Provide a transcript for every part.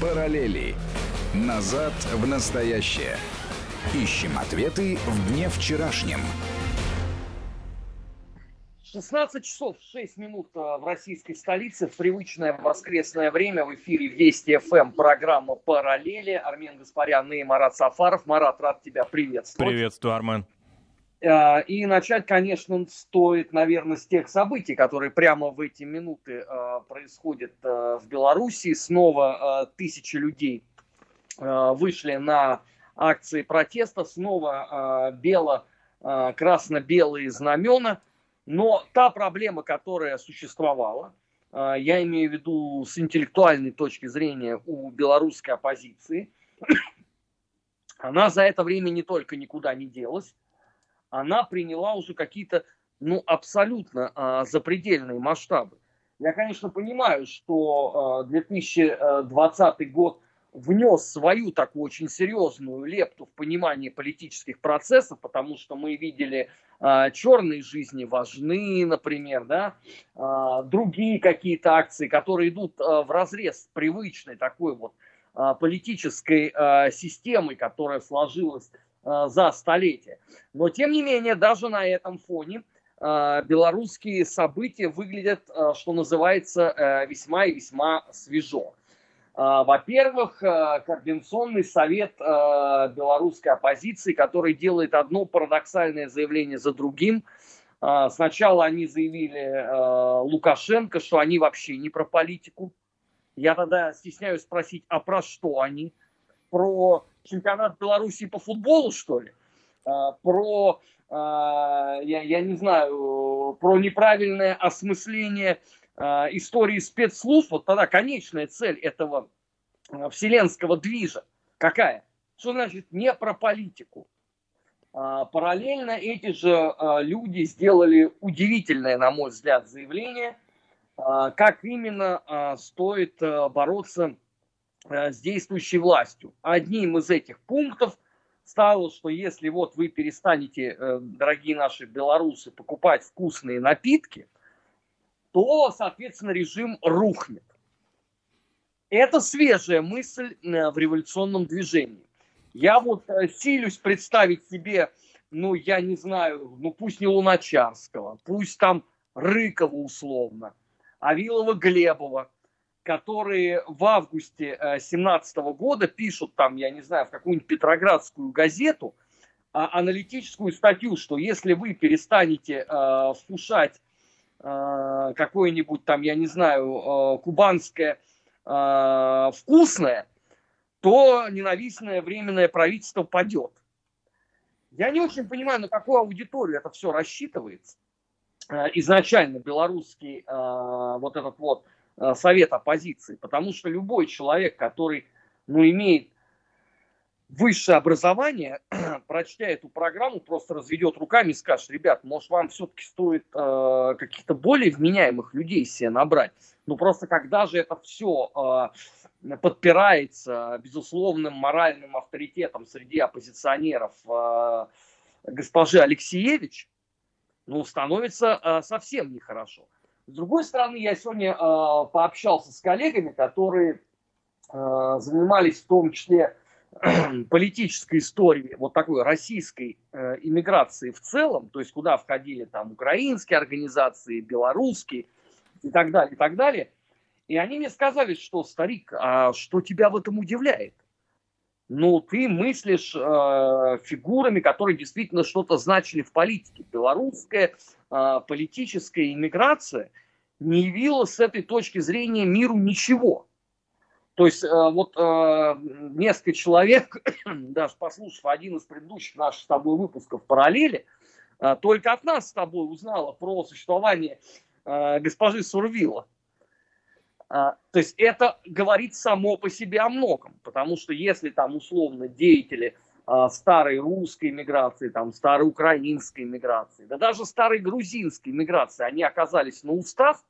Параллели. Назад в настоящее. Ищем ответы в дне вчерашнем. 16 часов 6 минут а, в российской столице, в привычное воскресное время в эфире Вести ФМ программа «Параллели». Армен Гаспарян и Марат Сафаров. Марат, рад тебя приветствовать. Приветствую, Армен. А, и начать, конечно, стоит, наверное, с тех событий, которые прямо в эти минуты а, происходят а, в Беларуси. Снова тысячи людей вышли на акции протеста, снова бело, красно-белые знамена. Но та проблема, которая существовала, я имею в виду с интеллектуальной точки зрения у белорусской оппозиции, она за это время не только никуда не делась, она приняла уже какие-то, ну, абсолютно а, запредельные масштабы. Я, конечно, понимаю, что а, 2020 год внес свою такую очень серьезную лепту в понимание политических процессов, потому что мы видели а, черные жизни важны, например, да, а, другие какие-то акции, которые идут а, в разрез привычной такой вот а, политической а, системой, которая сложилась за столетие. Но тем не менее, даже на этом фоне э, белорусские события выглядят, э, что называется, весьма и весьма свежо. Во-первых, Координационный совет белорусской оппозиции, который делает одно парадоксальное заявление за другим. Сначала они заявили Лукашенко, что они вообще не про политику. Я тогда стесняюсь спросить, а про что они? Про чемпионат Беларуси по футболу, что ли? А, про, а, я, я не знаю, про неправильное осмысление а, истории спецслужб, вот тогда конечная цель этого вселенского движа какая? Что значит не про политику? Параллельно эти же люди сделали удивительное, на мой взгляд, заявление, как именно стоит бороться с действующей властью. Одним из этих пунктов стало, что если вот вы перестанете, э, дорогие наши белорусы, покупать вкусные напитки, то, соответственно, режим рухнет. Это свежая мысль э, в революционном движении. Я вот силюсь представить себе, ну, я не знаю, ну, пусть не Луначарского, пусть там Рыкова условно, Авилова Глебова, которые в августе 2017 э, года пишут там, я не знаю, в какую-нибудь петроградскую газету, а, аналитическую статью, что если вы перестанете э, вкушать э, какое-нибудь там, я не знаю, э, кубанское э, вкусное, то ненавистное временное правительство падет. Я не очень понимаю, на какую аудиторию это все рассчитывается. Э, изначально белорусский э, вот этот вот совет оппозиции, потому что любой человек, который ну, имеет высшее образование, прочтя эту программу, просто разведет руками и скажет, ребят, может вам все-таки стоит э, каких-то более вменяемых людей себе набрать. Ну просто когда же это все э, подпирается безусловным моральным авторитетом среди оппозиционеров э, госпожи Алексеевич, ну становится э, совсем нехорошо. С другой стороны, я сегодня э, пообщался с коллегами, которые э, занимались в том числе политической историей вот такой российской э, иммиграции в целом, то есть куда входили там украинские организации, белорусские и так далее, и так далее. И они мне сказали, что, старик, а что тебя в этом удивляет? Ну, ты мыслишь э, фигурами, которые действительно что-то значили в политике. Белорусская э, политическая иммиграция не явила с этой точки зрения миру ничего. То есть э, вот э, несколько человек, даже послушав один из предыдущих наших с тобой выпусков «Параллели», э, только от нас с тобой узнала про существование э, госпожи Сурвила. А, то есть это говорит само по себе о многом, потому что если там условно деятели а, старой русской миграции, там старой украинской миграции, да даже старой грузинской миграции, они оказались на устав,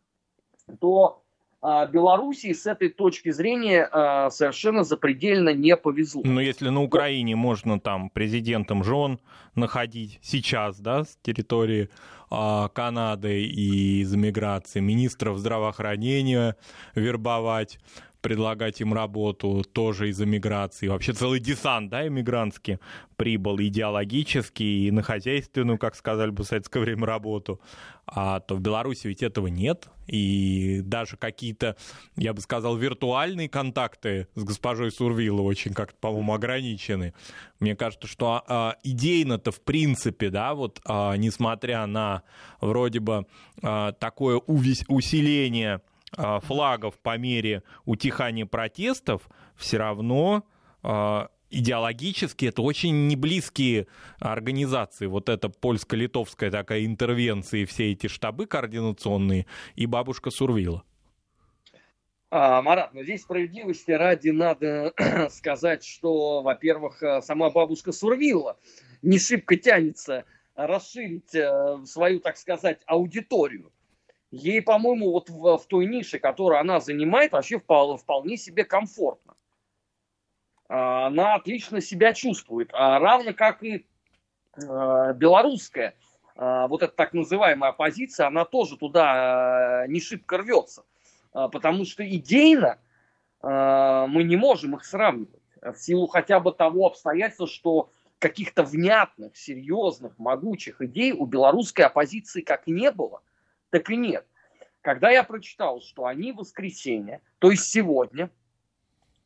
то а, Белоруссии с этой точки зрения совершенно запредельно не повезло. Но если на Украине можно там президентом жен находить сейчас, да, с территории Канады и из миграции, министров здравоохранения вербовать, предлагать им работу тоже из эмиграции. Вообще целый десант, да, эмигрантский прибыл идеологический и на хозяйственную, как сказали бы в советское время, работу. А то в Беларуси ведь этого нет. И даже какие-то, я бы сказал, виртуальные контакты с госпожой Сурвиловой очень как-то, по-моему, ограничены. Мне кажется, что а, идейно-то в принципе, да, вот а, несмотря на вроде бы а, такое увесь, усиление а, флагов по мере утихания протестов, все равно а, идеологически это очень неблизкие организации. Вот это польско-литовская такая интервенция, и все эти штабы координационные, и бабушка Сурвила. А, Марат, но здесь справедливости ради надо сказать, что, во-первых, сама бабушка Сурвила не шибко тянется расширить э, свою, так сказать, аудиторию ей, по-моему, вот в, в той нише, которую она занимает, вообще вполне, себе комфортно. А, она отлично себя чувствует, а равно как и а, белорусская, а, вот эта так называемая оппозиция, она тоже туда не шибко рвется, потому что идейно мы не можем их сравнивать. В силу хотя бы того обстоятельства, что каких-то внятных, серьезных, могучих идей у белорусской оппозиции как не было, так и нет. Когда я прочитал, что они в воскресенье, то есть сегодня,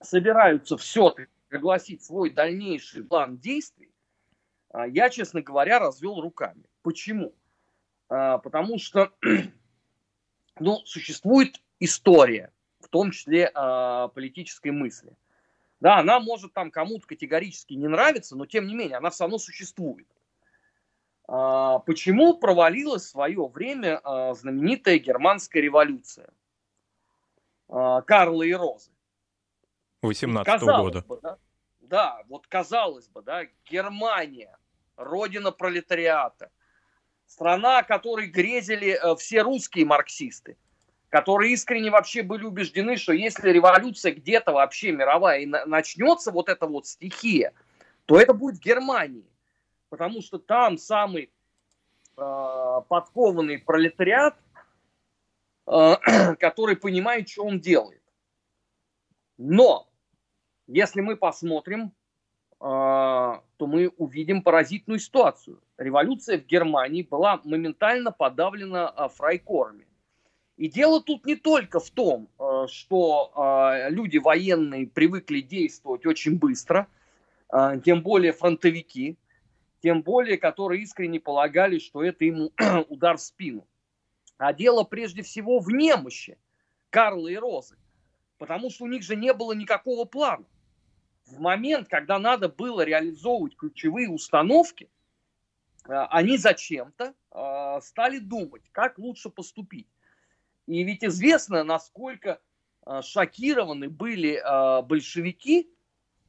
собираются все-таки огласить свой дальнейший план действий, а, я, честно говоря, развел руками. Почему? А, потому что ну, существует история, в том числе э, политической мысли. Да, она может там кому-то категорически не нравиться, но тем не менее она все равно существует. А, почему провалилась в свое время а, знаменитая германская революция? А, Карла и Розы. 18 -го года. Бы, да, да, вот казалось бы, да, Германия, родина пролетариата, страна, которой грезили э, все русские марксисты, которые искренне вообще были убеждены, что если революция где-то вообще мировая и начнется вот эта вот стихия, то это будет в Германии потому что там самый э, подкованный пролетариат, э, который понимает, что он делает. Но если мы посмотрим, э, то мы увидим паразитную ситуацию. Революция в Германии была моментально подавлена э, фрайкорами. И дело тут не только в том, что люди военные привыкли действовать очень быстро, тем более фронтовики, тем более, которые искренне полагали, что это ему удар в спину. А дело прежде всего в немощи Карла и Розы, потому что у них же не было никакого плана. В момент, когда надо было реализовывать ключевые установки, э, они зачем-то э, стали думать, как лучше поступить. И ведь известно, насколько э, шокированы были большевики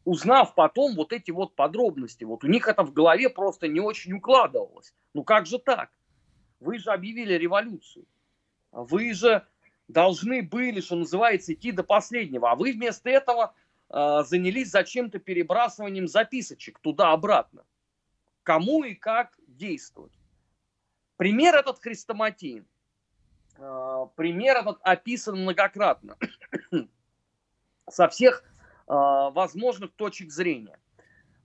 узнав потом вот эти вот подробности, вот у них это в голове просто не очень укладывалось. Ну как же так? Вы же объявили революцию. Вы же должны были, что называется, идти до последнего. А вы вместо этого э, занялись зачем-то перебрасыванием записочек туда-обратно. Кому и как действовать. Пример этот хрестоматийный. Э, пример этот описан многократно. Со всех а, возможных точек зрения.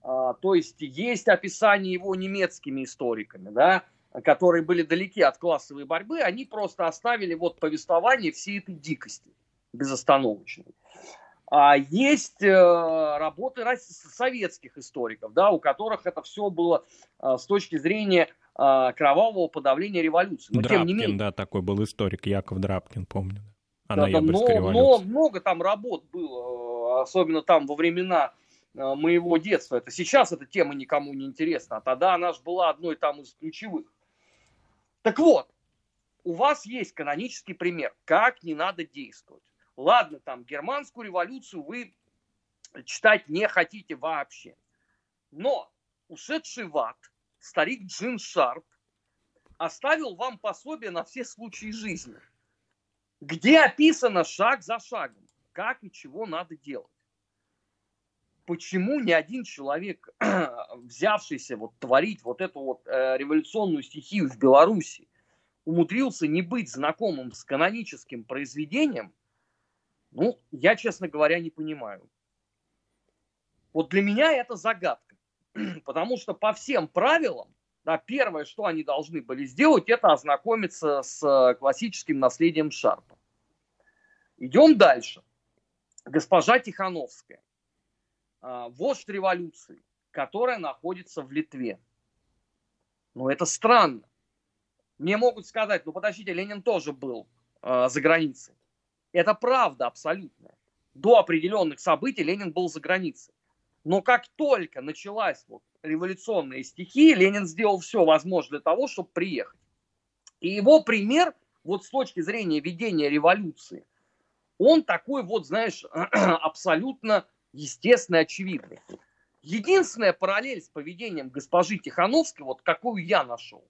А, то есть есть описание его немецкими историками, да, которые были далеки от классовой борьбы, они просто оставили вот повествование всей этой дикости безостановочной. А есть э, работы советских историков, да, у которых это все было э, с точки зрения э, кровавого подавления революции. Но, Драбкин, тем не менее, да, такой был историк, Яков Драбкин, помню. А да, там много, много, много там работ было, особенно там во времена э, моего детства. Это сейчас эта тема никому не интересна, а тогда она же была одной там из ключевых. Так вот, у вас есть канонический пример, как не надо действовать. Ладно, там германскую революцию вы читать не хотите вообще. Но ушедший в ад, старик Джин Шарп, оставил вам пособие на все случаи жизни – где описано шаг за шагом, как и чего надо делать. Почему ни один человек, взявшийся вот творить вот эту вот э, революционную стихию в Беларуси, умудрился не быть знакомым с каноническим произведением, Ну, я, честно говоря, не понимаю. Вот для меня это загадка. Потому что по всем правилам, да, первое, что они должны были сделать, это ознакомиться с э, классическим наследием Шарпа. Идем дальше. Госпожа Тихановская, а, вождь революции, которая находится в Литве. Ну, это странно. Мне могут сказать, ну, подождите, Ленин тоже был э, за границей. Это правда абсолютная. До определенных событий Ленин был за границей. Но как только началась вот революционная стихия, Ленин сделал все возможное для того, чтобы приехать. И его пример, вот с точки зрения ведения революции, он такой вот, знаешь, абсолютно естественный, очевидный. Единственная параллель с поведением госпожи Тихановской, вот какую я нашел,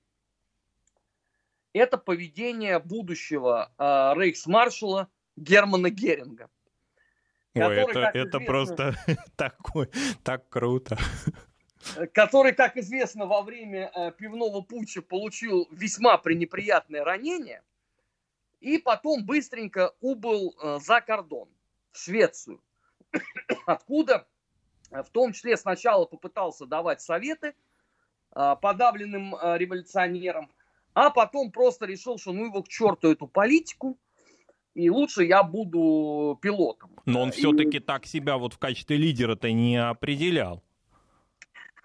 это поведение будущего э, рейхсмаршала Германа Геринга. Ой, это, это известно, просто такой, так круто. Который, как известно, во время э, пивного путча получил весьма пренеприятное ранение и потом быстренько убыл э, за кордон, в Швецию, откуда э, в том числе сначала попытался давать советы э, подавленным революционерам, а потом просто решил, что ну его к черту эту политику, и лучше я буду пилотом. Но он все-таки и... так себя вот в качестве лидера-то не определял.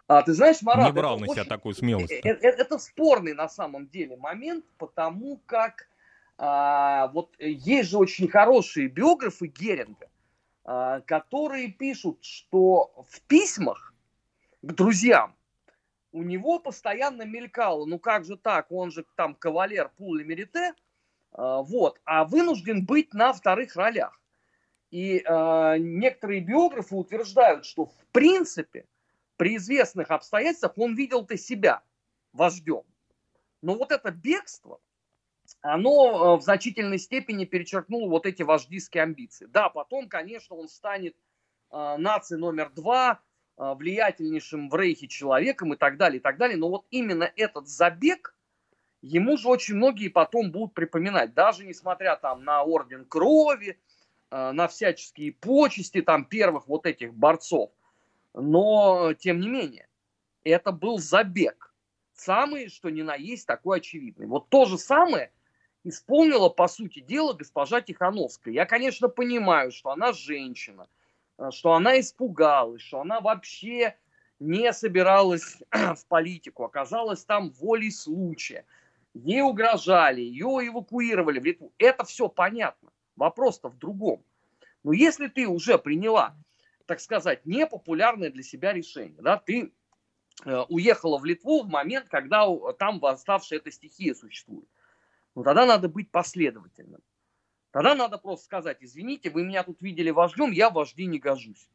А, ты знаешь, Марат... Не брал на себя очень... такую смелость. Это, это спорный на самом деле момент, потому как а, вот есть же очень хорошие биографы Геринга, а, которые пишут, что в письмах к друзьям у него постоянно мелькало, ну как же так, он же там кавалер Пул Мерите, а, вот, а вынужден быть на вторых ролях. И э, некоторые биографы утверждают, что в принципе при известных обстоятельствах он видел-то себя вождем. Но вот это бегство, оно в значительной степени перечеркнуло вот эти вождистские амбиции. Да, потом, конечно, он станет э, нацией номер два, э, влиятельнейшим в Рейхе человеком и так далее, и так далее. Но вот именно этот забег, ему же очень многие потом будут припоминать, даже несмотря там на орден крови, э, на всяческие почести там первых вот этих борцов. Но, тем не менее, это был забег. Самый, что ни на есть, такой очевидный. Вот то же самое исполнила, по сути дела, госпожа Тихановская. Я, конечно, понимаю, что она женщина, э, что она испугалась, что она вообще не собиралась в политику, оказалась там волей случая – ей угрожали, ее эвакуировали в Литву. Это все понятно. Вопрос-то в другом. Но если ты уже приняла, так сказать, непопулярное для себя решение, да, ты э, уехала в Литву в момент, когда там восставшая эта стихия существует, ну тогда надо быть последовательным. Тогда надо просто сказать, извините, вы меня тут видели вождем, я вожди не гожусь.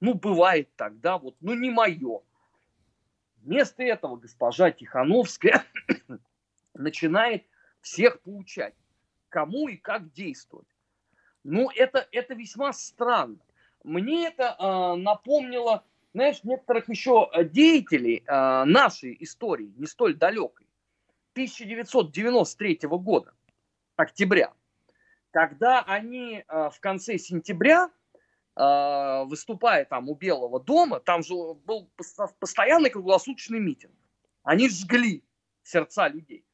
Ну, бывает так, да, вот, ну не мое. Вместо этого госпожа Тихановская начинает всех поучать, кому и как действовать. Ну, это, это весьма странно. Мне это э, напомнило, знаешь, некоторых еще деятелей э, нашей истории, не столь далекой, 1993 года, октября, когда они э, в конце сентября, э, выступая там у Белого дома, там же был постоянный круглосуточный митинг, они жгли сердца людей.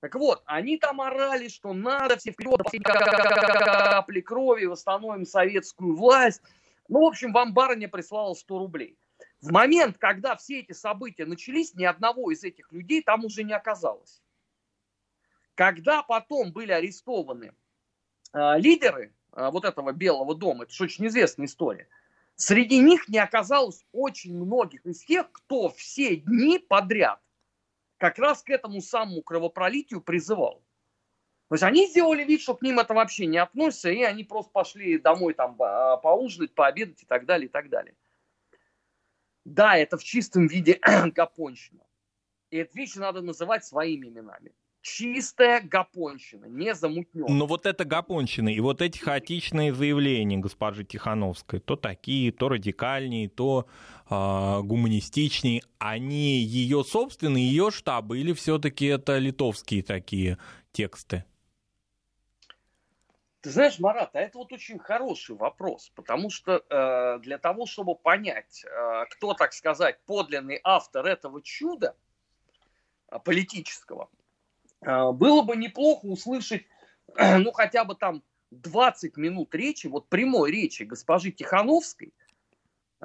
Так вот, они там орали, что надо все вперед, капли крови, восстановим советскую власть. Ну, в общем, вам барыня прислала 100 рублей. В момент, когда все эти события начались, ни одного из этих людей там уже не оказалось. Когда потом были арестованы э, лидеры э, вот этого Белого дома, это же очень известная история, среди них не оказалось очень многих из тех, кто все дни подряд как раз к этому самому кровопролитию призывал. То есть они сделали вид, что к ним это вообще не относится, и они просто пошли домой там а, поужинать, пообедать и так далее, и так далее. Да, это в чистом виде гапонщина. И эту вещь надо называть своими именами чистая гапонщина, не замутненная. Но вот это гапонщина и вот эти хаотичные заявления госпожи Тихановской, то такие, то радикальнее, то э, гуманистичнее, они ее собственные, ее штабы, или все-таки это литовские такие тексты? Ты знаешь, Марат, а это вот очень хороший вопрос, потому что э, для того, чтобы понять, э, кто, так сказать, подлинный автор этого чуда э, политического, э, было бы неплохо услышать, э, ну, хотя бы там 20 минут речи, вот прямой речи госпожи Тихановской, э,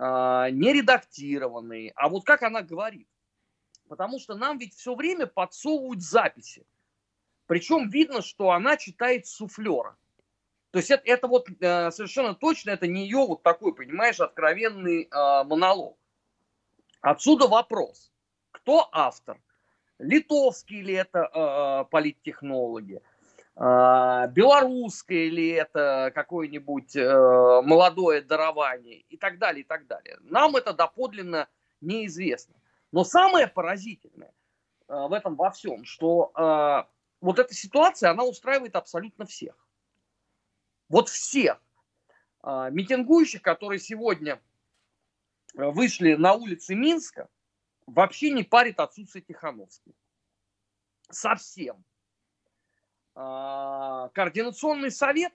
не редактированной, а вот как она говорит. Потому что нам ведь все время подсовывают записи. Причем видно, что она читает суфлера. То есть это, это вот э, совершенно точно, это не ее вот такой, понимаешь, откровенный э, монолог. Отсюда вопрос, кто автор? Литовские ли это э, политтехнологи? Э, белорусское ли это какое-нибудь э, молодое дарование? И так далее, и так далее. Нам это доподлинно неизвестно. Но самое поразительное э, в этом во всем, что э, вот эта ситуация, она устраивает абсолютно всех. Вот всех э, митингующих, которые сегодня э, вышли на улицы Минска, вообще не парит отсутствие Тихановской. Совсем. Э, координационный совет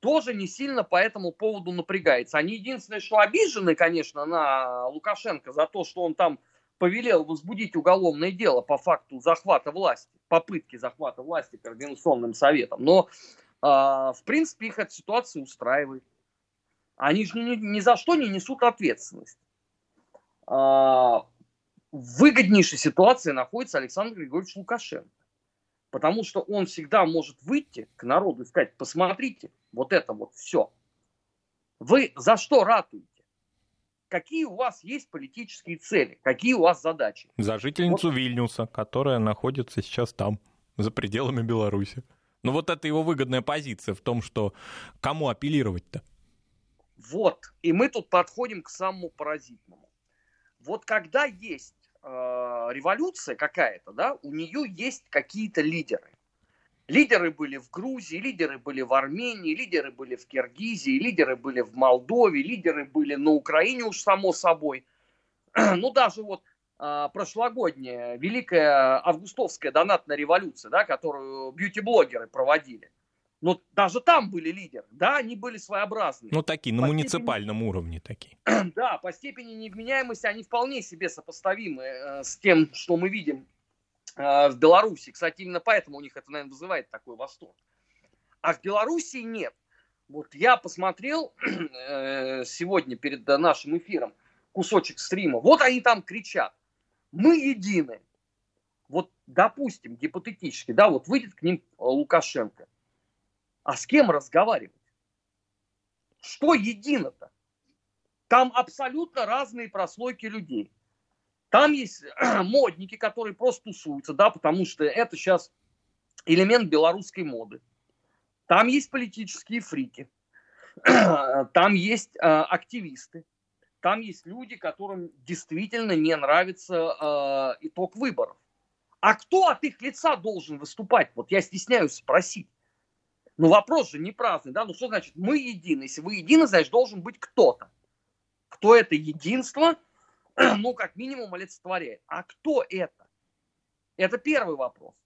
тоже не сильно по этому поводу напрягается. Они единственное, что обижены, конечно, на Лукашенко за то, что он там повелел возбудить уголовное дело по факту захвата власти, попытки захвата власти Координационным советом. Но а, в принципе, их эта ситуация устраивает. Они же ни, ни за что не несут ответственность. А, в выгоднейшей ситуации находится Александр Григорьевич Лукашенко. Потому что он всегда может выйти к народу и сказать, посмотрите, вот это вот все. Вы за что ратуете? Какие у вас есть политические цели? Какие у вас задачи? За жительницу вот. Вильнюса, которая находится сейчас там, за пределами Беларуси. Ну вот это его выгодная позиция в том, что кому апеллировать-то? Вот, и мы тут подходим к самому паразитному. Вот когда есть э, революция какая-то, да, у нее есть какие-то лидеры. Лидеры были в Грузии, лидеры были в Армении, лидеры были в Киргизии, лидеры были в Молдове, лидеры были на Украине уж само собой. Ну даже вот прошлогодняя великая августовская донатная революция, да, которую бьюти-блогеры проводили. Но даже там были лидеры, да, они были своеобразные. Ну, такие, на по муниципальном степени... уровне такие. Да, по степени невменяемости они вполне себе сопоставимы э, с тем, что мы видим э, в Беларуси. Кстати, именно поэтому у них это, наверное, вызывает такой восторг. А в Беларуси нет. Вот я посмотрел э, сегодня перед нашим эфиром кусочек стрима. Вот они там кричат мы едины. Вот, допустим, гипотетически, да, вот выйдет к ним Лукашенко. А с кем разговаривать? Что едино-то? Там абсолютно разные прослойки людей. Там есть модники, которые просто тусуются, да, потому что это сейчас элемент белорусской моды. Там есть политические фрики. Там есть э, активисты. Там есть люди, которым действительно не нравится э, итог выборов. А кто от их лица должен выступать? Вот я стесняюсь спросить. Ну вопрос же не праздный, да? Ну что значит мы едины? Если вы едины, значит должен быть кто-то. Кто это единство, ну как минимум олицетворяет. А кто это? Это первый вопрос.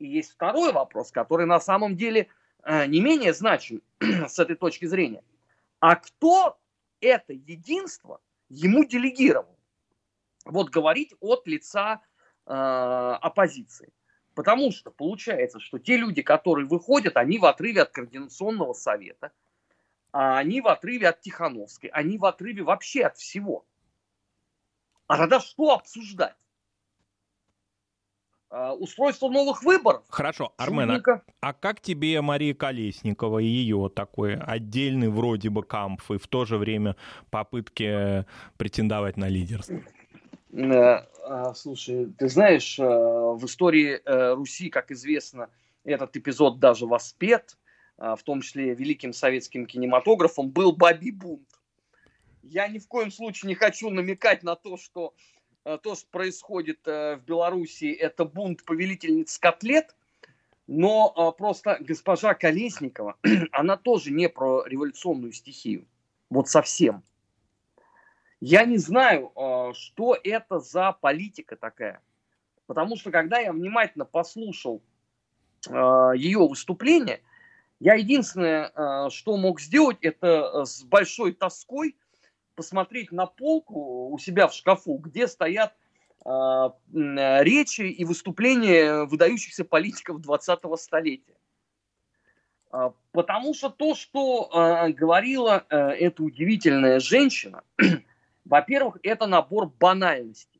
И есть второй вопрос, который на самом деле э, не менее значим с этой точки зрения. А кто это единство ему делегировал. Вот говорить от лица э, оппозиции. Потому что получается, что те люди, которые выходят, они в отрыве от Координационного совета, а они в отрыве от Тихановской, они в отрыве вообще от всего. А тогда что обсуждать? Э, устройство новых выборов. Хорошо, Армен, а, а как тебе Мария Колесникова и ее такой отдельный вроде бы кампф и в то же время попытки претендовать на лидерство? Э, а, слушай, ты знаешь, э, в истории Руси, как известно, этот эпизод даже воспет, в том числе великим советским кинематографом, был «Бабий бунт». Я ни в коем случае не хочу намекать на то, что Э, то, что происходит э, в Беларуси, это бунт повелительниц котлет, но э, просто госпожа Колесникова, она тоже не про революционную стихию. Вот совсем. Я не знаю, что это за политика такая. Потому что когда я внимательно послушал ее выступление, Я единственное, э, что мог сделать, это с большой тоской посмотреть на полку у себя в шкафу, где стоят речи и выступления выдающихся политиков 20-го столетия. Потому что то, что говорила эта удивительная женщина, во-первых, это набор банальностей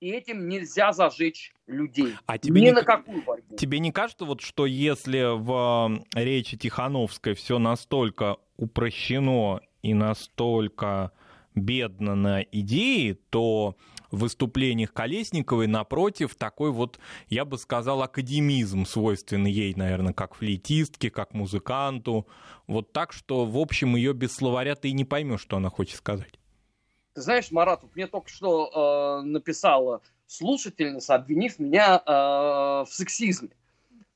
и этим нельзя зажечь людей. А тебе Ни не, на какую борьбу. Тебе не кажется, вот, что если в речи Тихановской все настолько упрощено и настолько бедно на идеи, то в выступлениях Колесниковой, напротив, такой вот, я бы сказал, академизм свойственный ей, наверное, как флейтистке, как музыканту. Вот так, что, в общем, ее без словаря ты и не поймешь, что она хочет сказать. Ты знаешь, Марат, вот мне только что э, написала слушательница, обвинив меня э, в сексизме.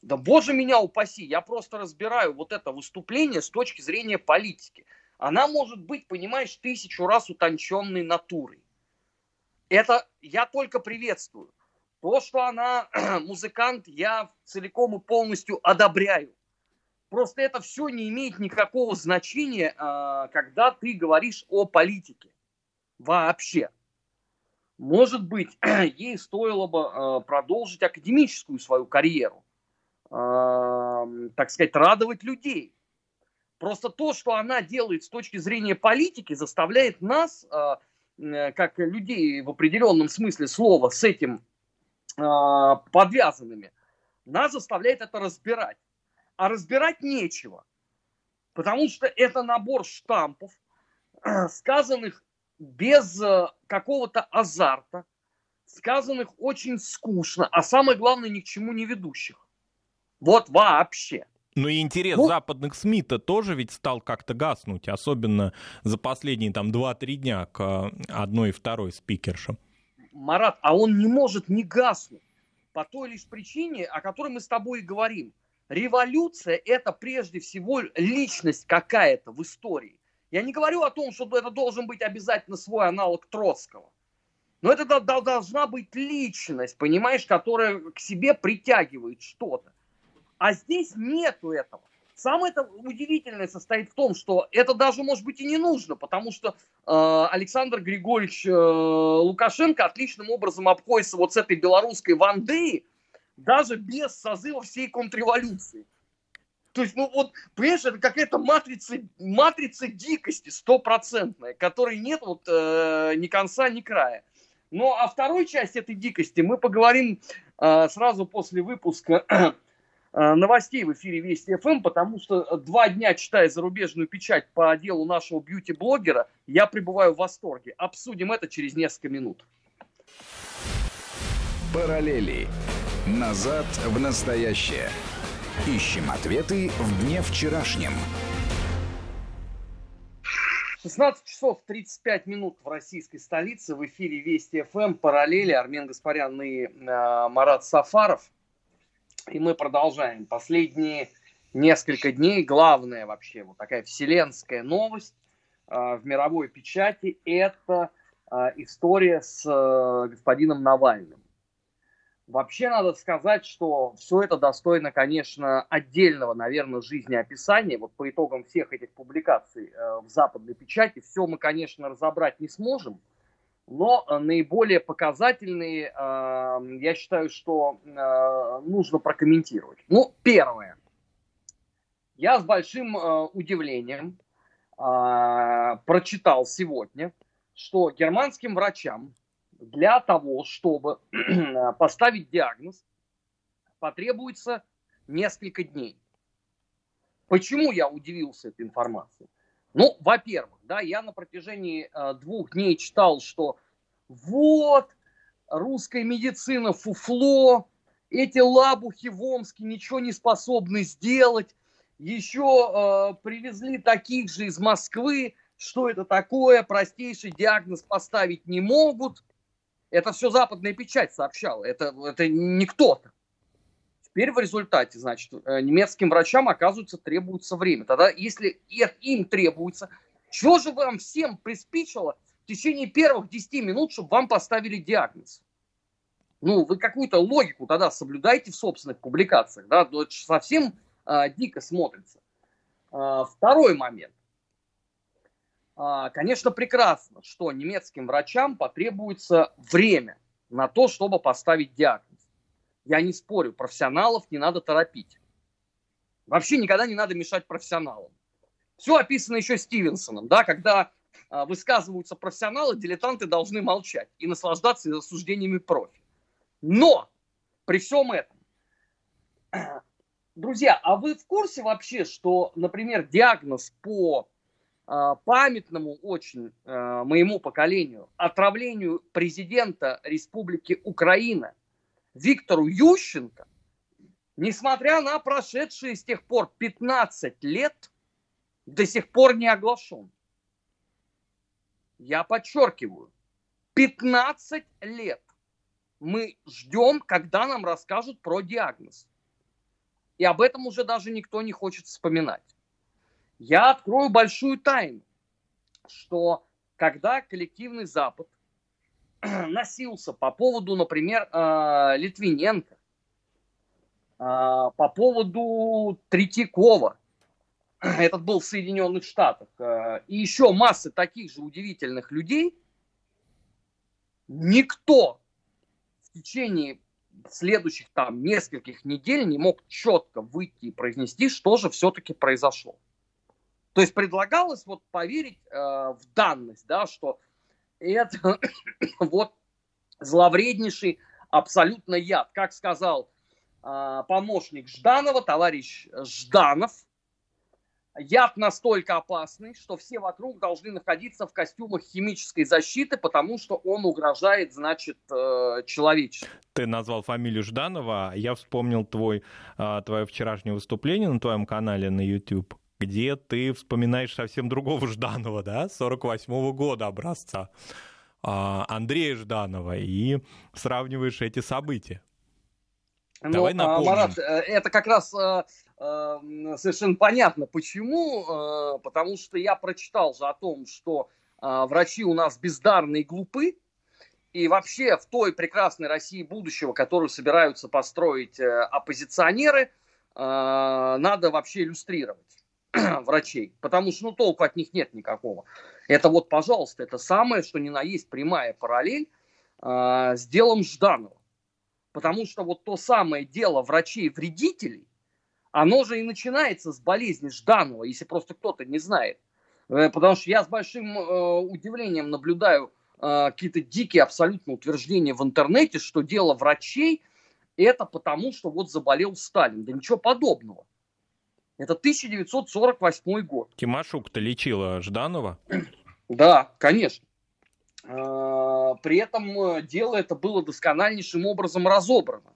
Да боже меня упаси, я просто разбираю вот это выступление с точки зрения политики. Она может быть, понимаешь, тысячу раз утонченной натурой. Это я только приветствую. То, что она музыкант, я целиком и полностью одобряю. Просто это все не имеет никакого значения, э, когда ты говоришь о политике вообще. Может быть, ей стоило бы э, продолжить академическую свою карьеру, э, так сказать, радовать людей. Просто то, что она делает с точки зрения политики, заставляет нас, э, э как людей в определенном смысле слова, с этим э, подвязанными, нас заставляет это разбирать. А разбирать нечего, потому что это набор штампов, сказанных без э, какого-то азарта, сказанных очень скучно, а самое главное, ни к чему не ведущих. Вот вообще. Ну и интерес ну, западных СМИ-то тоже ведь стал как-то гаснуть, особенно за последние там 2-3 дня к э, одной и второй спикершам. Марат, а он не может не гаснуть по той лишь причине, о которой мы с тобой и говорим. Революция – это прежде всего личность какая-то в истории. Я не говорю о том, что это должен быть обязательно свой аналог Троцкого. Но это должна быть личность, понимаешь, которая к себе притягивает что-то. А здесь нету этого. Самое это удивительное состоит в том, что это даже, может быть, и не нужно, потому что э, Александр Григорьевич э, Лукашенко отличным образом обходится вот с этой белорусской Вандеей, даже без созыва всей контрреволюции. То есть, ну вот, понимаешь, это какая-то матрица, матрица дикости стопроцентная, которой нет вот э, ни конца, ни края. Ну, а второй часть этой дикости мы поговорим э, сразу после выпуска новостей в эфире Вести ФМ, потому что два дня, читая зарубежную печать по делу нашего бьюти-блогера, я пребываю в восторге. Обсудим это через несколько минут. Параллели. Назад в настоящее. Ищем ответы в дне вчерашнем. 16 часов 35 минут в российской столице. В эфире Вести ФМ, параллели. Армен Гаспарян и э, Марат Сафаров. И мы продолжаем. Последние несколько дней главная вообще вот такая вселенская новость э, в мировой печати – это э, история с э, господином Навальным. Вообще надо сказать, что все это достойно, конечно, отдельного, наверное, жизнеописания. Вот по итогам всех этих публикаций э, в западной печати все мы, конечно, разобрать не сможем. Но э, наиболее показательные, э, я считаю, что э, нужно прокомментировать. Ну, первое. Я с большим э, удивлением прочитал сегодня, что германским врачам для того, чтобы поставить диагноз, потребуется несколько дней. Почему я удивился этой информацией? Ну, во-первых, да, я на протяжении э, двух дней читал, что вот русская медицина фуфло, эти лабухи в Омске ничего не способны сделать. Еще э, привезли таких же из Москвы, что это такое, простейший диагноз поставить не могут. Это все западная печать сообщала. Это, это не кто-то. Теперь в результате, значит, э, немецким врачам, оказывается, требуется время. Тогда, если им требуется, чего же вам всем приспичило в течение первых 10 минут, чтобы вам поставили диагноз? Ну, вы какую-то логику тогда соблюдайте в собственных публикациях, да, ну, это совсем дико смотрится. Второй момент. Конечно, прекрасно, что немецким врачам потребуется время на то, чтобы поставить диагноз. Я не спорю, профессионалов не надо торопить. Вообще никогда не надо мешать профессионалам. Все описано еще Стивенсоном, да, когда а, высказываются профессионалы, дилетанты должны молчать и наслаждаться рассуждениями профи. Но при всем этом, друзья, а вы в курсе вообще, что, например, диагноз по э, памятному очень э, моему поколению отравлению президента Республики Украина Виктору Ющенко, несмотря на прошедшие с тех пор 15 лет, до сих пор не оглашен. Я подчеркиваю, 15 лет мы ждем, когда нам расскажут про диагноз. И об этом уже даже никто не хочет вспоминать. Я открою большую тайну, что когда коллективный Запад носился по поводу, например, э, Литвиненко, э, по поводу Третьякова, этот был в Соединенных Штатах, э, и еще массы таких же удивительных людей, никто в течение следующих там нескольких недель не мог четко выйти и произнести, что же все-таки произошло. То есть предлагалось вот поверить э, в данность, да, что это вот зловреднейший абсолютно яд. Как сказал э, помощник Жданова, товарищ Жданов, яд настолько опасный, что все вокруг должны находиться в костюмах химической защиты, потому что он угрожает, значит, э, человечеству. Ты назвал фамилию Жданова, я вспомнил твой, э, твое вчерашнее выступление на твоем канале на YouTube, где ты вспоминаешь совсем другого Жданова, да, 48-го года образца, а, Андрея Жданова, и сравниваешь эти события. Ну, Давай напомним. Марат, э, это как раз э, э, совершенно понятно, почему. Потому что я прочитал же о том, что врачи у нас бездарные и глупы, и вообще в той прекрасной России будущего, которую собираются построить оппозиционеры, надо вообще иллюстрировать врачей, потому что ну, толку от них нет никакого. Это вот, пожалуйста, это самое, что ни на есть прямая параллель с делом Жданова. Потому что вот то самое дело врачей-вредителей, оно же и начинается с болезни Жданова, если просто кто-то не знает. Э, потому что я с большим э, удивлением наблюдаю э, какие-то дикие абсолютно утверждения в интернете, что дело врачей это потому, что вот заболел Сталин. Да ничего подобного. Это 1948 год. Тимошук-то лечила Жданова? Да, конечно. А, при этом э, дело это было доскональнейшим образом разобрано.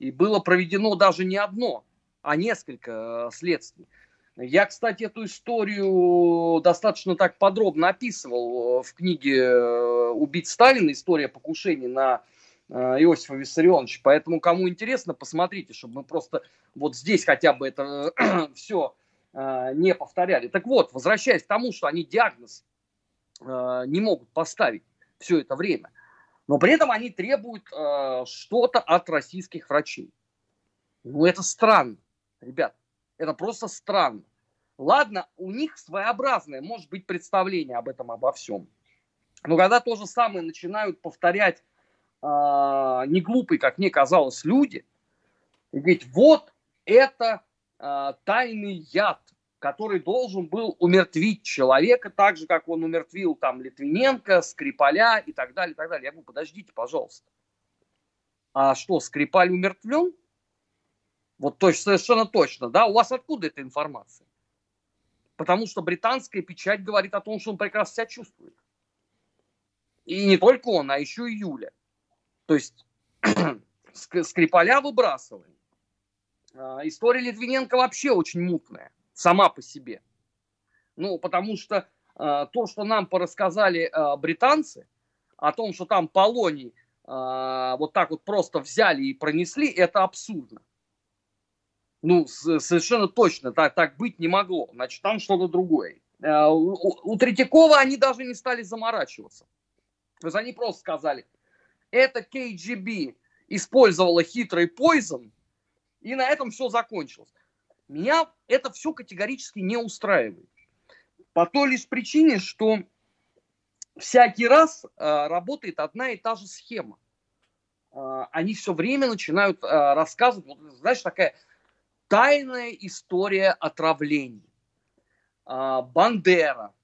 И было проведено даже не одно, а несколько э, следствий. Я, кстати, эту историю достаточно так подробно описывал э, в книге «Убить Сталина. История покушений на Иосифа Виссарионовича». Поэтому, кому интересно, посмотрите, чтобы мы просто вот здесь хотя бы это все не повторяли. Так вот, возвращаясь к тому, что они диагноз Э, не могут поставить все это время. Но при этом они требуют э, что-то от российских врачей. Ну, это странно, ребят. Это просто странно. Ладно, у них своеобразное, может быть, представление об этом, обо всем. Но когда то же самое начинают повторять э, не глупые, как мне казалось, люди, и говорить, вот это э, тайный яд, который должен был умертвить человека, так же, как он умертвил там Литвиненко, Скрипаля и так далее, и так далее. Я говорю, подождите, пожалуйста. А что, Скрипаль умертвлен? Вот точно, совершенно точно, да? У вас откуда эта информация? Потому что британская печать говорит о том, что он прекрасно себя чувствует. И не только он, а еще и Юля. То есть Скрипаля выбрасываем. А, история Литвиненко вообще очень мутная сама по себе. Ну, потому что э, то, что нам порассказали э, британцы, о том, что там Полоний вот так вот просто взяли и пронесли, это абсурдно. Ну, совершенно точно так, так быть не могло. Значит, там что-то другое. У, у Третьякова они даже не стали заморачиваться. То есть они просто сказали, это КГБ использовала хитрый поизон, и на этом все закончилось. Меня это все категорически не устраивает. По той лишь причине, что всякий раз э, работает одна и та же схема. Э, они все время начинают э, рассказывать, вот, знаешь, такая тайная история отравлений. Э, Бандера,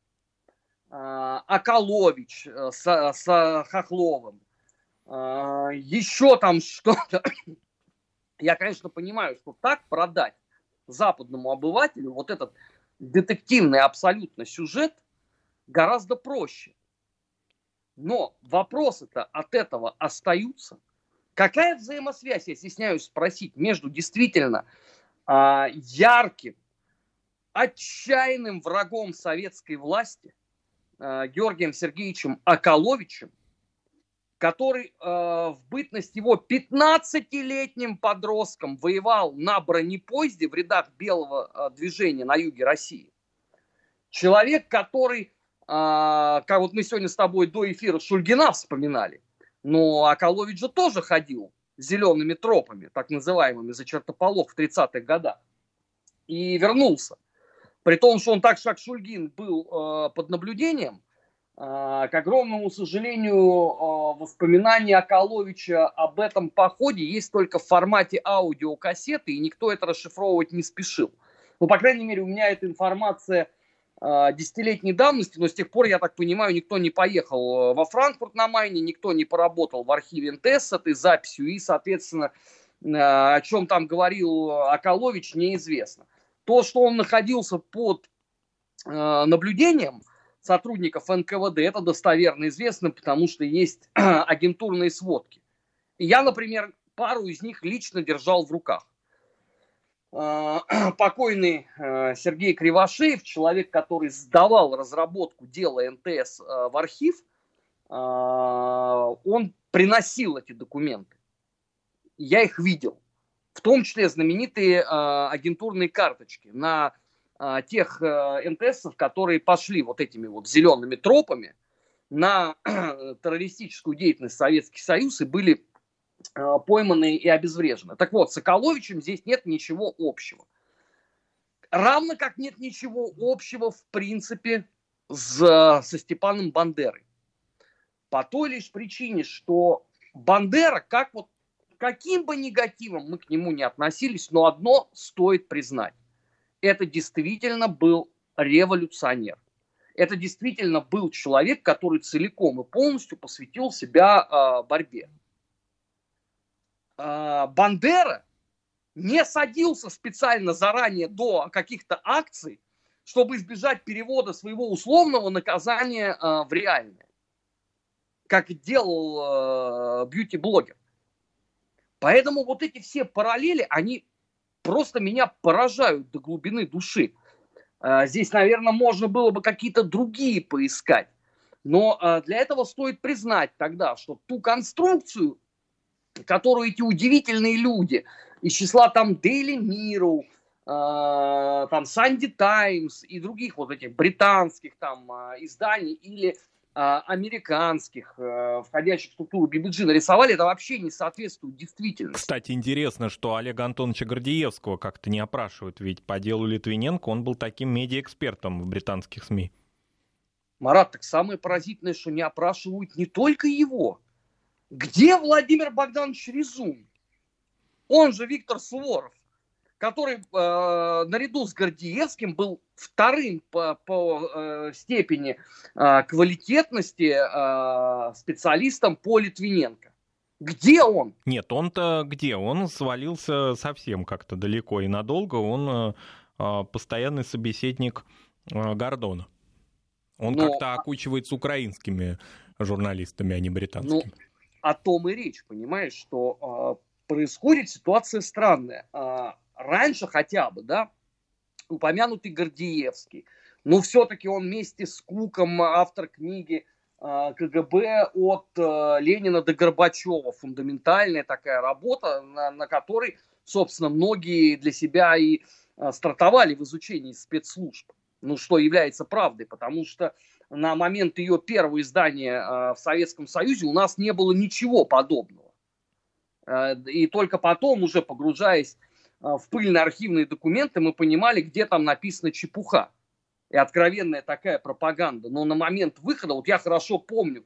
э, Акалович э, с, с Хохловым, э, еще там что-то. Я, конечно, понимаю, что так продать западному обывателю вот этот детективный абсолютно сюжет гораздо проще. Но вопросы-то от этого остаются. Какая взаимосвязь, я стесняюсь спросить, между действительно э, ярким, отчаянным врагом советской власти э, Георгием Сергеевичем Акаловичем, который э, в бытность его 15-летним подростком воевал на бронепоезде в рядах белого э, движения на юге России. Человек, который а, как вот мы сегодня с тобой до эфира Шульгина вспоминали, но Акалович же тоже ходил зелеными тропами, так называемыми, за чертополох в 30-х годах. И вернулся. При том, что он так же, как Шульгин, был э, под наблюдением, э, к огромному сожалению, э, воспоминания Акаловича об этом походе есть только в формате аудиокассеты, и никто это расшифровывать не спешил. Ну, по крайней мере, у меня эта информация а, десятилетней давности, но с тех пор, я так понимаю, никто не поехал во Франкфурт на Майне, никто не поработал в архиве НТС с этой записью, и, соответственно, о чем там говорил Акалович, неизвестно. То, что он находился под наблюдением сотрудников НКВД, это достоверно известно, потому что есть агентурные сводки. Я, например, пару из них лично держал в руках. Э, покойный э, Сергей Кривошеев, человек, который сдавал разработку дела НТС э, в архив, он приносил эти документы. Я их видел. В том числе знаменитые агентурные карточки на тех НТСов, которые пошли вот этими вот зелеными тропами на террористическую деятельность Советский Союз и были Э, пойманы и обезврежены. Так вот, с Соколовичем здесь нет ничего общего. Равно как нет ничего общего, в принципе, с, со Степаном Бандерой. По той лишь причине, что Бандера, как вот, каким бы негативом мы к нему не относились, но одно стоит признать. Это действительно был революционер. Это действительно был человек, который целиком и полностью посвятил себя э, борьбе. А, Бандера не садился специально заранее до каких-то акций, чтобы избежать перевода своего условного наказания э, в реальное, как делал э, бьюти-блогер. Поэтому вот эти все параллели, они просто меня поражают до глубины души. Э, здесь, наверное, можно было бы какие-то другие поискать. Но э, для этого стоит признать тогда, что ту конструкцию, которую эти удивительные люди из числа там Daily Mirror, э, там Sunday Times и других вот этих британских там изданий или американских, э, входящих в структуру BBG, нарисовали, это вообще не соответствует действительности. Кстати, интересно, что Олега Антоновича Гордеевского как-то не опрашивают, ведь по делу Литвиненко он был таким медиаэкспертом в британских СМИ. Марат, так самое поразительное, что не опрашивают не только его, где Владимир Богданович Резун? Он же Виктор Суворов, который э, наряду с Гордиевским был вторым по, по э, степени э, квалитетности э, специалистом по Литвиненко. Где он? Нет, он-то где? Он свалился совсем как-то далеко и надолго. Он э, э постоянный собеседник э, Гордона. Он Но... как-то окучивается украинскими журналистами, а не британскими. Ну, о том и речь, понимаешь, что э, происходит ситуация странная. Э, раньше хотя бы, да, упомянутый Гордеевский, но все-таки он вместе с Куком, автор книги э, КГБ от э, Ленина до Горбачева, фундаментальная такая работа, на, на которой, собственно, многие для себя и э, стартовали в изучении спецслужб. Ну, что является правдой, потому что на момент ее первого издания в Советском Союзе у нас не было ничего подобного. И только потом, уже погружаясь в пыльные архивные документы, мы понимали, где там написана чепуха и откровенная такая пропаганда. Но на момент выхода, вот я хорошо помню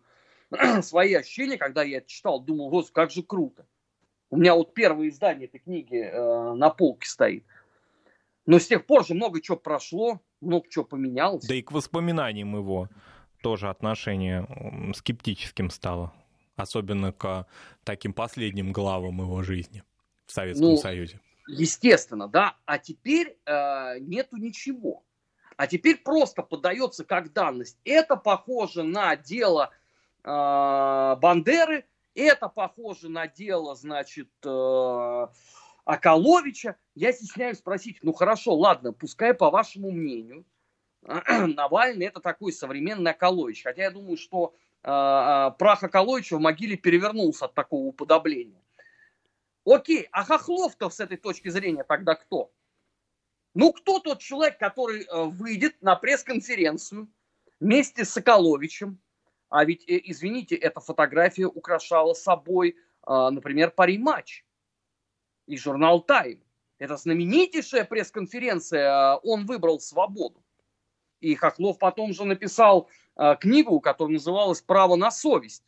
свои ощущения, когда я это читал, думал, господи, как же круто. У меня вот первое издание этой книги э, на полке стоит. Но с тех пор же много чего прошло, много чего поменялось. Да и к воспоминаниям его тоже отношение скептическим стало. Особенно к таким последним главам его жизни в Советском ну, Союзе. Естественно, да. А теперь э, нету ничего. А теперь просто подается как данность. Это похоже на дело э, Бандеры, это похоже на дело, значит, э, Акаловича. Я стесняюсь спросить, ну хорошо, ладно, пускай по вашему мнению, Навальный это такой современный Акалович. Хотя я думаю, что э, прах Акаловича в могиле перевернулся от такого уподобления. Окей, а Хохлов-то с этой точки зрения тогда кто? Ну, кто тот человек, который э, выйдет на пресс-конференцию вместе с Соколовичем? А ведь, э, извините, эта фотография украшала собой, э, например, пари-матч и журнал «Тайм». Это знаменитейшая пресс-конференция «Он выбрал свободу». И Хохлов потом же написал книгу, которая называлась «Право на совесть».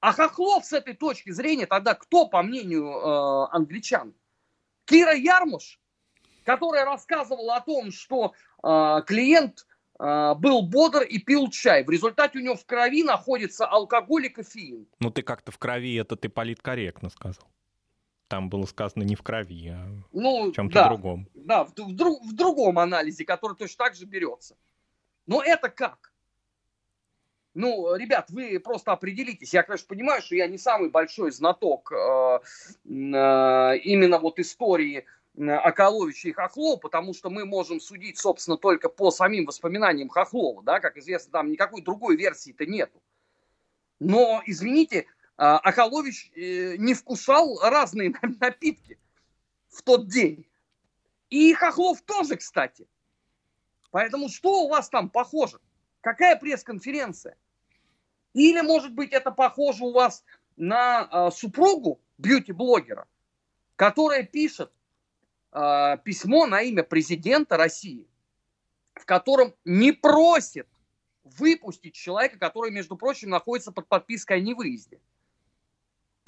А Хохлов с этой точки зрения тогда кто, по мнению англичан? Кира Ярмуш – которая рассказывала о том, что э, клиент э, был бодр и пил чай. В результате у него в крови находится алкоголь и кофеин. Ну ты как-то в крови, это ты политкорректно сказал. Там было сказано не в крови, а ну, в чем-то да, другом. Да, в, в, в другом анализе, который точно так же берется. Но это как? Ну, ребят, вы просто определитесь. Я, конечно, понимаю, что я не самый большой знаток э, э, именно вот истории Акаловича и Хохлова, потому что мы можем судить, собственно, только по самим воспоминаниям Хохлова, да, как известно, там никакой другой версии-то нету. Но, извините, а, Акалович э, не вкушал разные напитки в тот день. И Хохлов тоже, кстати. Поэтому что у вас там похоже? Какая пресс-конференция? Или, может быть, это похоже у вас на э, супругу бьюти-блогера, которая пишет, э, письмо на имя президента России, в котором не просит выпустить человека, который, между прочим, находится под подпиской о невыезде.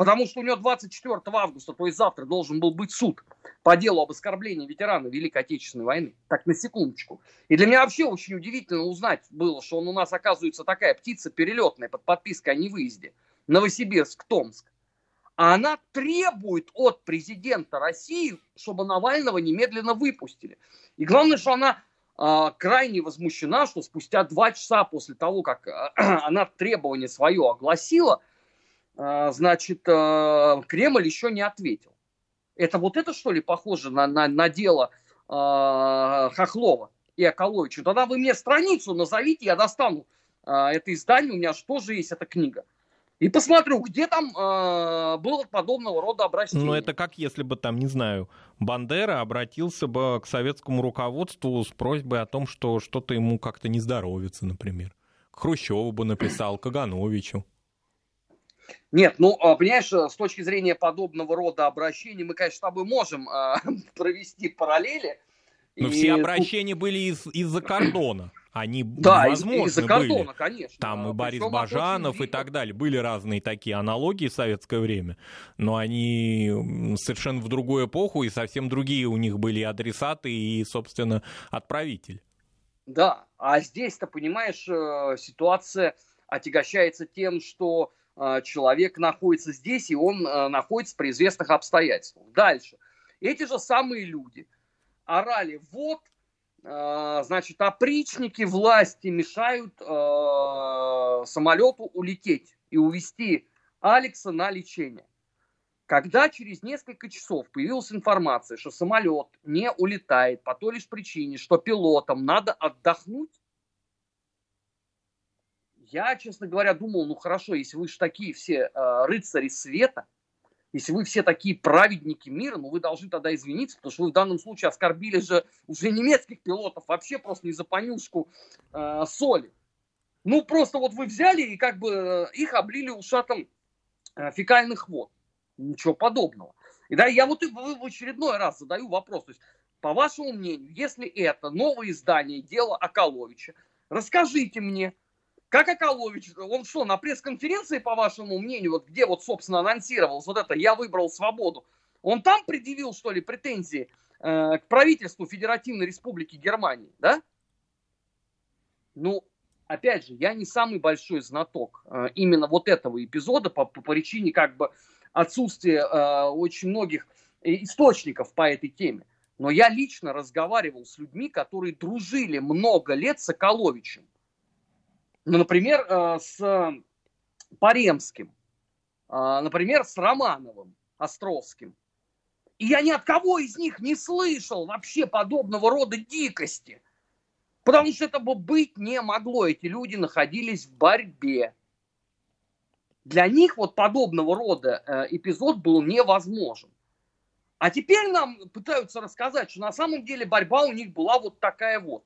Потому что у него 24 августа, то есть завтра, должен был быть суд по делу об оскорблении ветерана Великой Отечественной войны. Так, на секундочку. И для меня вообще очень удивительно узнать было, что он у нас, оказывается, такая птица перелетная под подпиской о невыезде. Новосибирск, Томск а она требует от президента России, чтобы Навального немедленно выпустили. И главное, что она э, крайне возмущена, что спустя два часа после того, как э, она требование свое огласила, значит, э, Кремль еще не ответил. Это вот это, что ли, похоже на, на, на дело э, Хохлова и Акаловича? Тогда вы мне страницу назовите, я достану это издание, у меня же тоже есть эта книга и посмотрю, где там э, было подобного рода обращение. Ну, это как если бы там, не знаю, Бандера обратился бы к советскому руководству с просьбой о том, что что-то ему как-то не здоровится, например. Хрущеву бы написал, Кагановичу. Нет, ну, а, понимаешь, с точки зрения подобного рода обращений мы, конечно, с тобой можем э, провести параллели. Но и... все обращения были из- из-за кордона. Они да, возможны из- из кордона, были. конечно. Там и Борис Бажанов и так далее. Были разные такие аналогии в советское время, но они совершенно в другую эпоху, и совсем другие у них были адресаты и, собственно, отправитель. Да, а здесь-то, понимаешь, э, ситуация отягощается тем, что э, человек находится здесь, и он э, находится при известных обстоятельствах. Дальше. Эти же самые люди орали, вот Э, значит, опричники власти мешают самолету улететь и увезти Алекса на лечение. Когда через несколько часов появилась информация, что самолет не улетает по той лишь причине, что пилотам надо отдохнуть, я, честно говоря, думал, ну хорошо, если вы же такие все э, рыцари света – если вы все такие праведники мира, ну вы должны тогда извиниться, потому что вы в данном случае оскорбили же уже немецких пилотов вообще просто не за понюшку э, соли. Ну просто вот вы взяли и как бы э, их облили ушатом э, фекальных вод. Ничего подобного. И да, я вот в очередной раз задаю вопрос. То есть, по вашему мнению, если это новое издание «Дело Акаловича», расскажите мне, как Акалович, он что, на пресс-конференции, по вашему мнению, вот где вот, собственно, анонсировал вот это «Я выбрал свободу», он там предъявил, что ли, претензии э, к правительству Федеративной Республики Германии, да? Ну, опять же, я не самый большой знаток э, именно вот этого эпизода по, по причине как бы отсутствия э, очень многих источников по этой теме. Но я лично разговаривал с людьми, которые дружили много лет с Соколовичем. Ну, например, э, с Паремским, э, например, с Романовым Островским. И я ни от кого из них не слышал вообще подобного рода дикости. Потому что этого быть не могло. Эти люди находились в борьбе. Для них вот подобного рода э, эпизод был невозможен. А теперь нам пытаются рассказать, что на самом деле борьба у них была вот такая вот.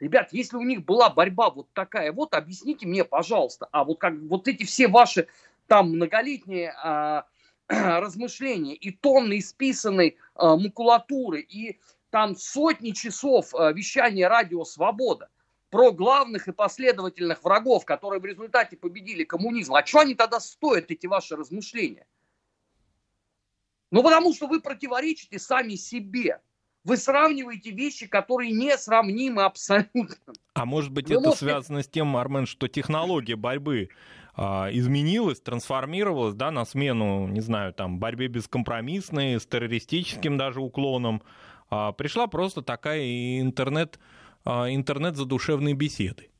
Ребят, если у них была борьба вот такая вот, объясните мне, пожалуйста. А вот как вот эти все ваши там многолетние а, размышления и тонны исписанной а, макулатуры и там сотни часов а, вещания радио «Свобода» про главных и последовательных врагов, которые в результате победили коммунизм. А что они тогда стоят, эти ваши размышления? Ну, потому что вы противоречите сами себе. Вы сравниваете вещи, которые несравнимы абсолютно. А может быть, вы это можете... связано с тем, Армен, что технология борьбы а, изменилась, трансформировалась, да, на смену, не знаю, там, борьбе бескомпромиссной, с террористическим даже уклоном. А, пришла просто такая интернет, а, интернет задушевной беседы.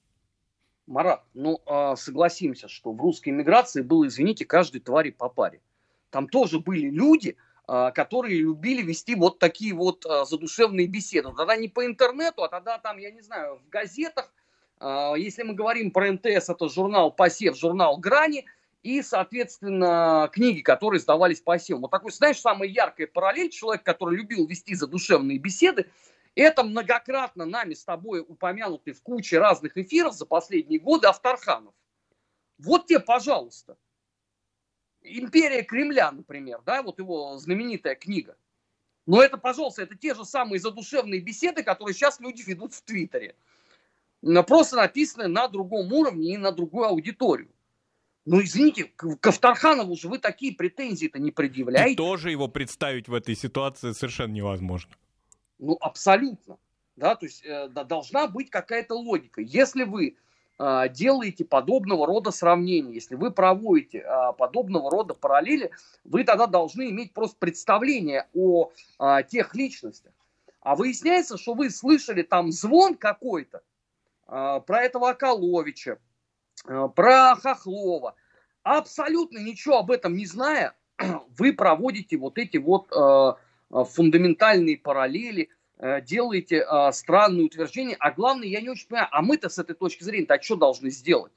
Марат, ну согласимся, что в русской миграции было, извините, каждой твари по паре. Там тоже были люди, которые любили вести вот такие вот задушевные беседы. Тогда не по интернету, а тогда там, я не знаю, в газетах, а, если мы говорим про МТС, это журнал «Посев», журнал «Грани», и, соответственно, книги, которые сдавались по. Вот такой, знаешь, самая яркая параллель, человек, который любил вести задушевные беседы, это многократно нами с тобой упомянутый в куче разных эфиров за последние годы Авторханов. Вот тебе, пожалуйста. «Империя Кремля», например, да, вот его знаменитая книга. Но это, пожалуйста, это те же самые задушевные беседы, которые сейчас люди ведут в Твиттере просто написаны на другом уровне и на другую аудиторию. Ну, извините, к Авторханову же вы такие претензии-то не предъявляете. И тоже его представить в этой ситуации совершенно невозможно. Ну, абсолютно. Да, то есть э, должна быть какая-то логика. Если вы делаете подобного рода сравнения, если вы проводите э, подобного рода параллели, вы тогда должны иметь просто представление о э, тех личностях. А выясняется, что вы слышали там звон какой-то, а, про этого Околовича, а, про Хохлова. Абсолютно ничего об этом не зная, вы проводите вот эти вот а, фундаментальные параллели, делаете странные утверждения, а главное, я не очень понимаю, а мы-то с этой точки зрения-то а что должны сделать?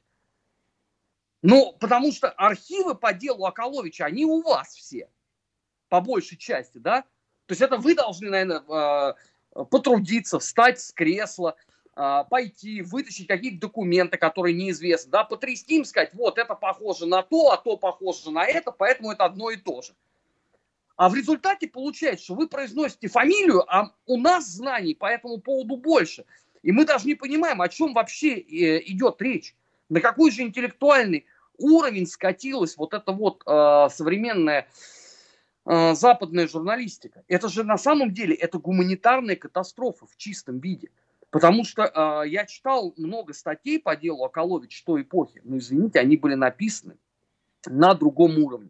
Ну, потому что архивы по делу Околовича, они у вас все, по большей части, да? То есть это вы должны, наверное, потрудиться, встать с кресла, а, пойти, вытащить какие-то документы, которые неизвестны, да, потрясти им, сказать, вот это похоже на то, а то похоже на это, поэтому это одно и то же. А в результате получается, что вы произносите фамилию, а у нас знаний по этому поводу больше. И мы даже не понимаем, о чем вообще э, идет речь. На какой же интеллектуальный уровень скатилась вот эта вот э, современная э, западная журналистика. Это же на самом деле это гуманитарная катастрофа в чистом виде. Потому что э, я читал много статей по делу Околович той эпохи, но, извините, они были написаны на другом уровне.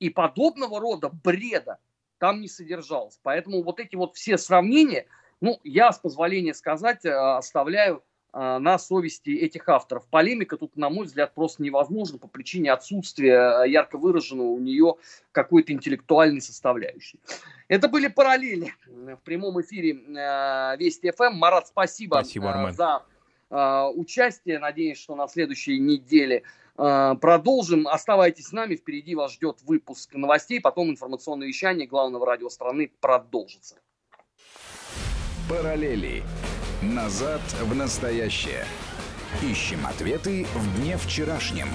И подобного рода бреда там не содержалось. Поэтому вот эти вот все сравнения, ну, я, с позволения сказать, э, оставляю э, на совести этих авторов. Полемика тут, на мой взгляд, просто невозможна по причине отсутствия э, ярко выраженного у нее какой-то интеллектуальной составляющей. Это были параллели в прямом эфире Вести ФМ. Марат, спасибо, спасибо э, за участие. Надеюсь, что на следующей неделе э, продолжим. Оставайтесь с нами. Впереди вас ждет выпуск новостей. Потом информационное вещание главного радио страны продолжится. Параллели. Назад в настоящее. Ищем ответы в дне вчерашнем.